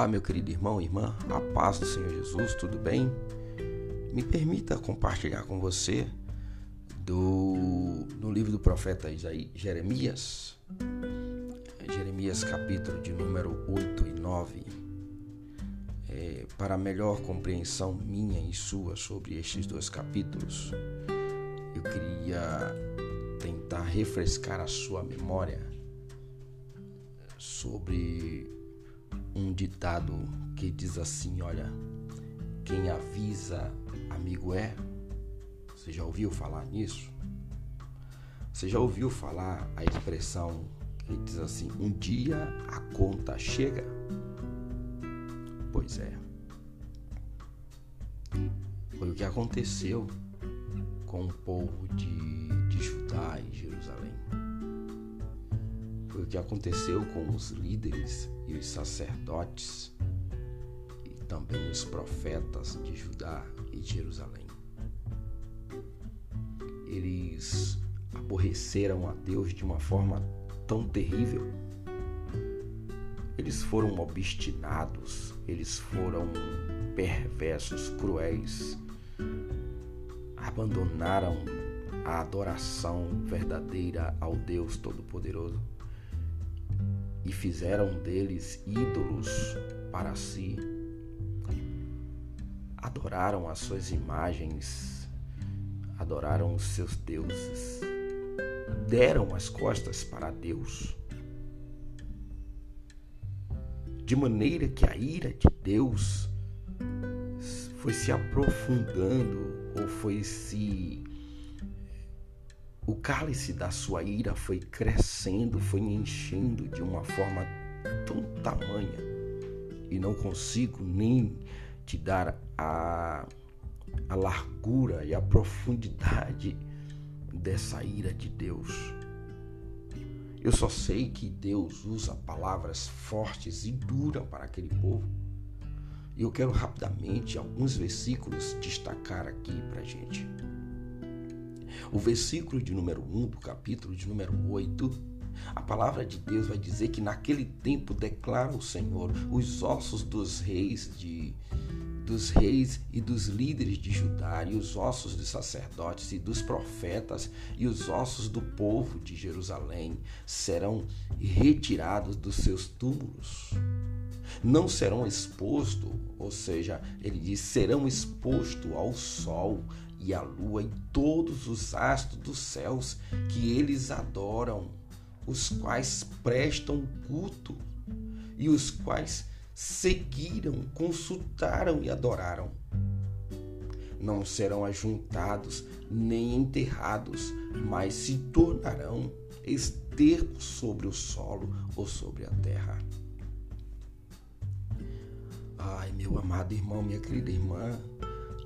Olá, meu querido irmão e irmã, a paz do Senhor Jesus, tudo bem? Me permita compartilhar com você do, do livro do profeta Isaí, Jeremias, Jeremias capítulo de número 8 e 9, é, para melhor compreensão minha e sua sobre estes dois capítulos, eu queria tentar refrescar a sua memória sobre um ditado que diz assim: olha, quem avisa, amigo é. Você já ouviu falar nisso? Você já ouviu falar a expressão que diz assim: um dia a conta chega? Pois é. Foi o que aconteceu com o povo de, de Judá e Jerusalém. Foi o que aconteceu com os líderes e os sacerdotes e também os profetas de Judá e Jerusalém. Eles aborreceram a Deus de uma forma tão terrível. Eles foram obstinados, eles foram perversos, cruéis, abandonaram a adoração verdadeira ao Deus Todo-Poderoso e fizeram deles ídolos para si. Adoraram as suas imagens, adoraram os seus deuses, deram as costas para Deus. De maneira que a ira de Deus foi se aprofundando ou foi se o cálice da sua ira foi crescendo, foi enchendo de uma forma tão tamanha e não consigo nem te dar a, a largura e a profundidade dessa ira de Deus. Eu só sei que Deus usa palavras fortes e duras para aquele povo. E eu quero rapidamente alguns versículos destacar aqui para gente. O versículo de número 1 do capítulo de número 8, a palavra de Deus vai dizer que naquele tempo declara o Senhor os ossos dos reis de dos reis e dos líderes de Judá, e os ossos dos sacerdotes e dos profetas, e os ossos do povo de Jerusalém serão retirados dos seus túmulos. Não serão expostos, ou seja, ele diz, serão expostos ao sol e à lua e todos os astros dos céus que eles adoram, os quais prestam culto e os quais seguiram, consultaram e adoraram. Não serão ajuntados nem enterrados, mas se tornarão esterco sobre o solo ou sobre a terra. Ai, meu amado irmão, minha querida irmã,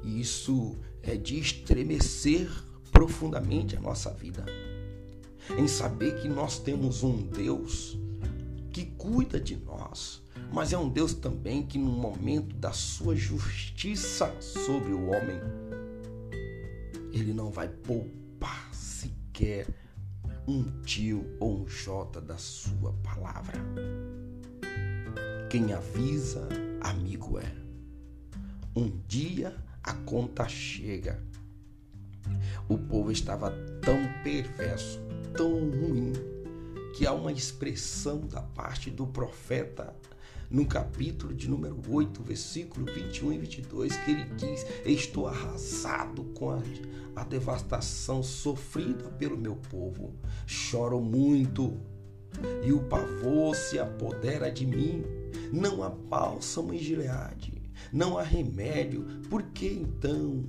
isso é de estremecer profundamente a nossa vida. Em saber que nós temos um Deus que cuida de nós, mas é um Deus também que, no momento da sua justiça sobre o homem, ele não vai poupar sequer um tio ou um jota da sua palavra. Quem avisa, amigo é. Um dia a conta chega. O povo estava tão perverso, tão ruim, que há uma expressão da parte do profeta no capítulo de número 8, versículo 21 e 22, que ele diz: Estou arrasado com a, a devastação sofrida pelo meu povo, choro muito e o pavor se apodera de mim. Não há bálsamo em Gileade, não há remédio, por que então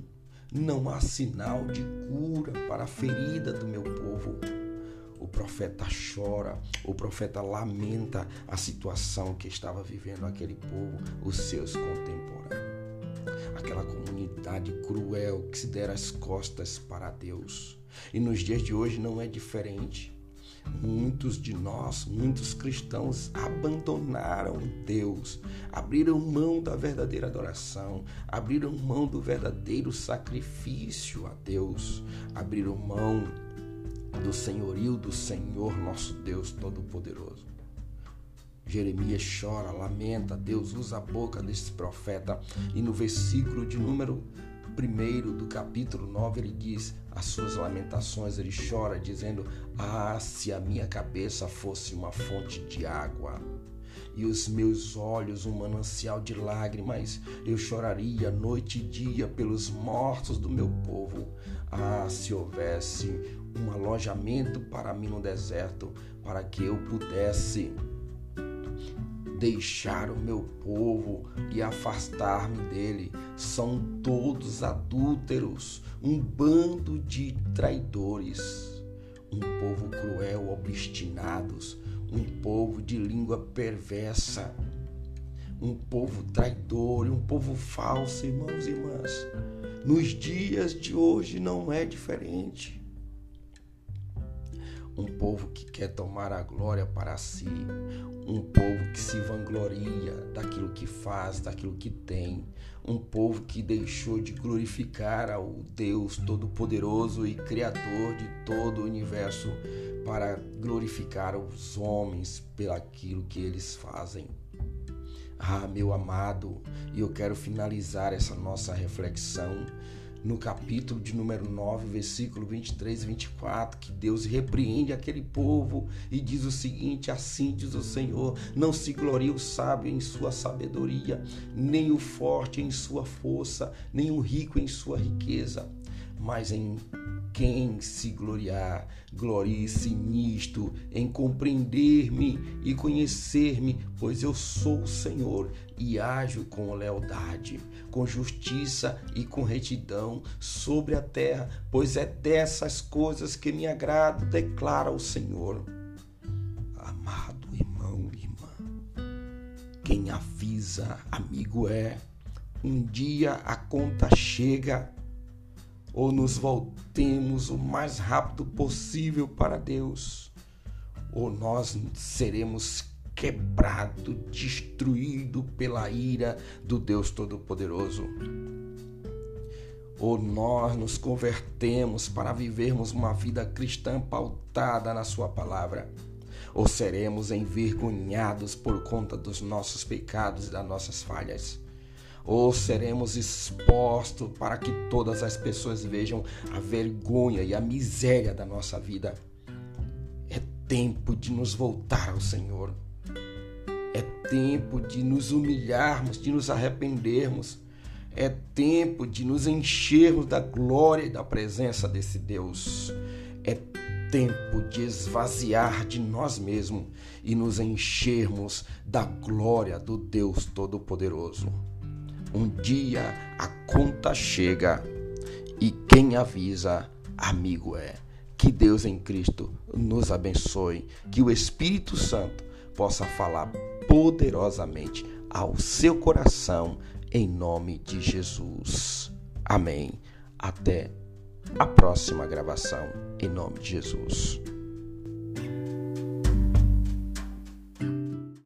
não há sinal de cura para a ferida do meu povo? O profeta chora, o profeta lamenta a situação que estava vivendo aquele povo, os seus contemporâneos. Aquela comunidade cruel que se dera as costas para Deus. E nos dias de hoje não é diferente. Muitos de nós, muitos cristãos, abandonaram Deus, abriram mão da verdadeira adoração, abriram mão do verdadeiro sacrifício a Deus, abriram mão do senhorio do Senhor nosso Deus Todo-Poderoso. Jeremias chora, lamenta, Deus usa a boca desse profeta e no versículo de número 1 do capítulo 9 ele diz as suas lamentações, ele chora dizendo: "Ah, se a minha cabeça fosse uma fonte de água, e os meus olhos um manancial de lágrimas. Eu choraria noite e dia pelos mortos do meu povo. Ah, se houvesse um alojamento para mim no deserto, para que eu pudesse deixar o meu povo e afastar-me dele. São todos adúlteros, um bando de traidores, um povo cruel, obstinados, um povo de língua perversa, um povo traidor, um povo falso, irmãos e irmãs. Nos dias de hoje não é diferente um povo que quer tomar a glória para si, um povo que se vangloria daquilo que faz, daquilo que tem, um povo que deixou de glorificar ao Deus Todo-Poderoso e Criador de todo o universo para glorificar os homens pelaquilo que eles fazem. Ah, meu amado, e eu quero finalizar essa nossa reflexão no capítulo de número 9, versículo 23 e 24, que Deus repreende aquele povo e diz o seguinte: Assim diz o Senhor: Não se glorie o sábio em sua sabedoria, nem o forte em sua força, nem o rico em sua riqueza, mas em quem se gloriar, glorie-se nisto, em compreender-me e conhecer-me, pois eu sou o Senhor e ajo com lealdade, com justiça e com retidão sobre a terra, pois é dessas coisas que me agrado, declara o Senhor. Amado irmão e irmã, quem avisa, amigo é, um dia a conta chega ou nos voltemos o mais rápido possível para Deus, ou nós seremos quebrado, destruído pela ira do Deus Todo-Poderoso. Ou nós nos convertemos para vivermos uma vida cristã pautada na Sua palavra, ou seremos envergonhados por conta dos nossos pecados e das nossas falhas ou seremos expostos para que todas as pessoas vejam a vergonha e a miséria da nossa vida. É tempo de nos voltar ao Senhor. É tempo de nos humilharmos, de nos arrependermos. É tempo de nos enchermos da glória e da presença desse Deus. É tempo de esvaziar de nós mesmos e nos enchermos da glória do Deus Todo-Poderoso. Um dia a conta chega e quem avisa, amigo é. Que Deus em Cristo nos abençoe, que o Espírito Santo possa falar poderosamente ao seu coração, em nome de Jesus. Amém. Até a próxima gravação, em nome de Jesus.